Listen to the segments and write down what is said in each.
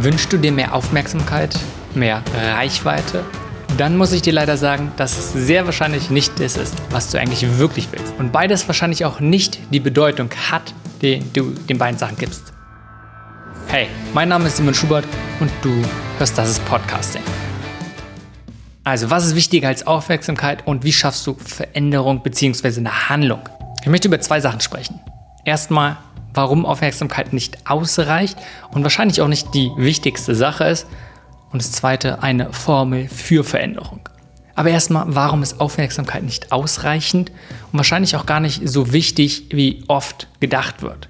Wünschst du dir mehr Aufmerksamkeit, mehr Reichweite? Dann muss ich dir leider sagen, dass es sehr wahrscheinlich nicht das ist, was du eigentlich wirklich willst. Und beides wahrscheinlich auch nicht die Bedeutung hat, die du den beiden Sachen gibst. Hey, mein Name ist Simon Schubert und du hörst Das ist Podcasting. Also, was ist wichtiger als Aufmerksamkeit und wie schaffst du Veränderung bzw. eine Handlung? Ich möchte über zwei Sachen sprechen. Erstmal, warum Aufmerksamkeit nicht ausreicht und wahrscheinlich auch nicht die wichtigste Sache ist. Und das zweite, eine Formel für Veränderung. Aber erstmal, warum ist Aufmerksamkeit nicht ausreichend und wahrscheinlich auch gar nicht so wichtig, wie oft gedacht wird.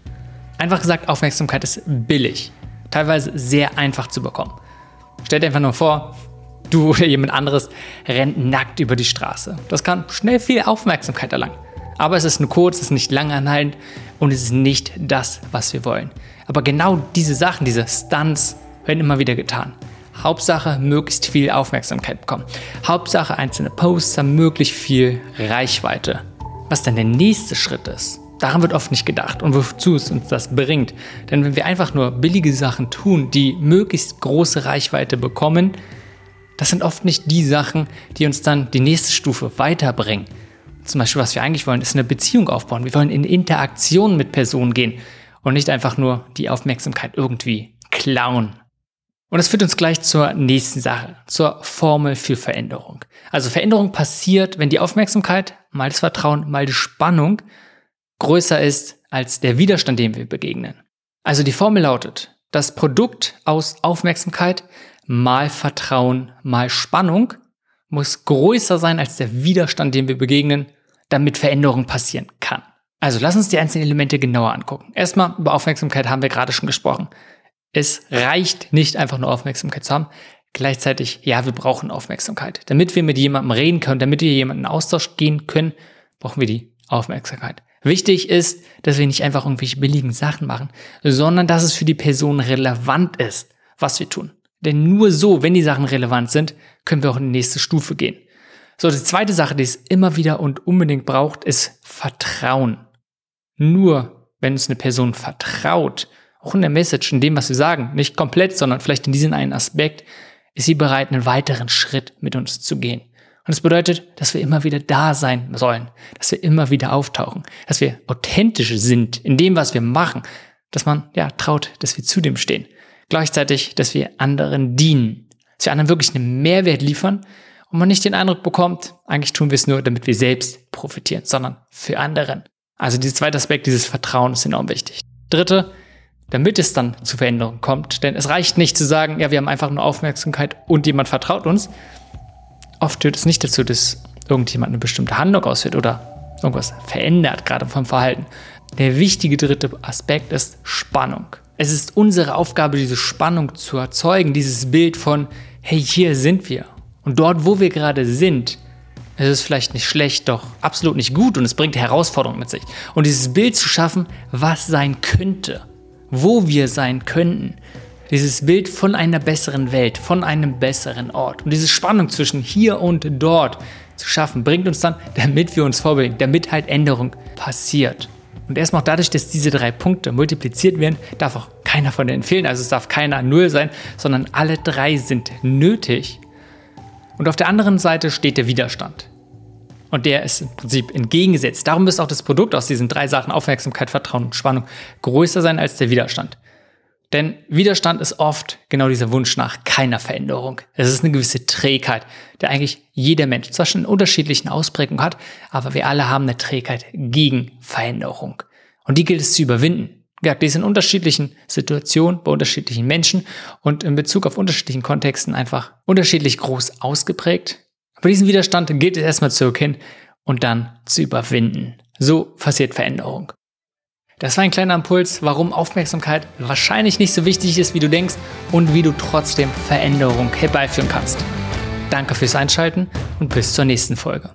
Einfach gesagt, Aufmerksamkeit ist billig, teilweise sehr einfach zu bekommen. Stell dir einfach nur vor, du oder jemand anderes rennt nackt über die Straße. Das kann schnell viel Aufmerksamkeit erlangen. Aber es ist nur kurz, es ist nicht lang anhaltend und es ist nicht das, was wir wollen. Aber genau diese Sachen, diese Stunts werden immer wieder getan. Hauptsache möglichst viel Aufmerksamkeit bekommen. Hauptsache einzelne Posts haben möglichst viel Reichweite. Was dann der nächste Schritt ist, daran wird oft nicht gedacht und wozu es uns das bringt. Denn wenn wir einfach nur billige Sachen tun, die möglichst große Reichweite bekommen, das sind oft nicht die Sachen, die uns dann die nächste Stufe weiterbringen zum Beispiel, was wir eigentlich wollen, ist eine Beziehung aufbauen. Wir wollen in Interaktion mit Personen gehen und nicht einfach nur die Aufmerksamkeit irgendwie klauen. Und das führt uns gleich zur nächsten Sache, zur Formel für Veränderung. Also Veränderung passiert, wenn die Aufmerksamkeit, mal das Vertrauen, mal die Spannung größer ist als der Widerstand, dem wir begegnen. Also die Formel lautet, das Produkt aus Aufmerksamkeit mal Vertrauen mal Spannung muss größer sein als der Widerstand, dem wir begegnen damit Veränderung passieren kann. Also lass uns die einzelnen Elemente genauer angucken. Erstmal über Aufmerksamkeit haben wir gerade schon gesprochen. Es reicht nicht einfach nur Aufmerksamkeit zu haben. Gleichzeitig, ja, wir brauchen Aufmerksamkeit. Damit wir mit jemandem reden können, damit wir jemanden in Austausch gehen können, brauchen wir die Aufmerksamkeit. Wichtig ist, dass wir nicht einfach irgendwelche billigen Sachen machen, sondern dass es für die Person relevant ist, was wir tun. Denn nur so, wenn die Sachen relevant sind, können wir auch in die nächste Stufe gehen. So, die zweite Sache, die es immer wieder und unbedingt braucht, ist Vertrauen. Nur wenn uns eine Person vertraut, auch in der Message, in dem, was wir sagen, nicht komplett, sondern vielleicht in diesem einen Aspekt, ist sie bereit, einen weiteren Schritt mit uns zu gehen. Und das bedeutet, dass wir immer wieder da sein sollen, dass wir immer wieder auftauchen, dass wir authentisch sind in dem, was wir machen, dass man ja traut, dass wir zu dem stehen. Gleichzeitig, dass wir anderen dienen, dass wir anderen wirklich einen Mehrwert liefern, und man nicht den Eindruck bekommt, eigentlich tun wir es nur, damit wir selbst profitieren, sondern für anderen. Also dieser zweite Aspekt, dieses Vertrauen ist enorm wichtig. Dritte, damit es dann zu Veränderungen kommt, denn es reicht nicht zu sagen, ja, wir haben einfach nur Aufmerksamkeit und jemand vertraut uns. Oft führt es nicht dazu, dass irgendjemand eine bestimmte Handlung ausführt oder irgendwas verändert, gerade vom Verhalten. Der wichtige dritte Aspekt ist Spannung. Es ist unsere Aufgabe, diese Spannung zu erzeugen, dieses Bild von, hey, hier sind wir und dort, wo wir gerade sind, es ist vielleicht nicht schlecht, doch absolut nicht gut und es bringt Herausforderungen mit sich. Und dieses Bild zu schaffen, was sein könnte, wo wir sein könnten, dieses Bild von einer besseren Welt, von einem besseren Ort und diese Spannung zwischen hier und dort zu schaffen, bringt uns dann, damit wir uns vorbewegen, damit halt Änderung passiert. Und erstmal dadurch, dass diese drei Punkte multipliziert werden, darf auch keiner von denen fehlen. Also es darf keiner null sein, sondern alle drei sind nötig, und auf der anderen Seite steht der Widerstand. Und der ist im Prinzip entgegengesetzt. Darum müsste auch das Produkt aus diesen drei Sachen Aufmerksamkeit, Vertrauen und Spannung größer sein als der Widerstand. Denn Widerstand ist oft genau dieser Wunsch nach keiner Veränderung. Es ist eine gewisse Trägheit, der eigentlich jeder Mensch zwar schon in unterschiedlichen Ausprägungen hat, aber wir alle haben eine Trägheit gegen Veränderung. Und die gilt es zu überwinden ja, die sind in unterschiedlichen Situationen, bei unterschiedlichen Menschen und in Bezug auf unterschiedlichen Kontexten einfach unterschiedlich groß ausgeprägt. Aber diesen Widerstand gilt es erstmal zu erkennen und dann zu überwinden. So passiert Veränderung. Das war ein kleiner Impuls, warum Aufmerksamkeit wahrscheinlich nicht so wichtig ist, wie du denkst und wie du trotzdem Veränderung herbeiführen kannst. Danke fürs Einschalten und bis zur nächsten Folge.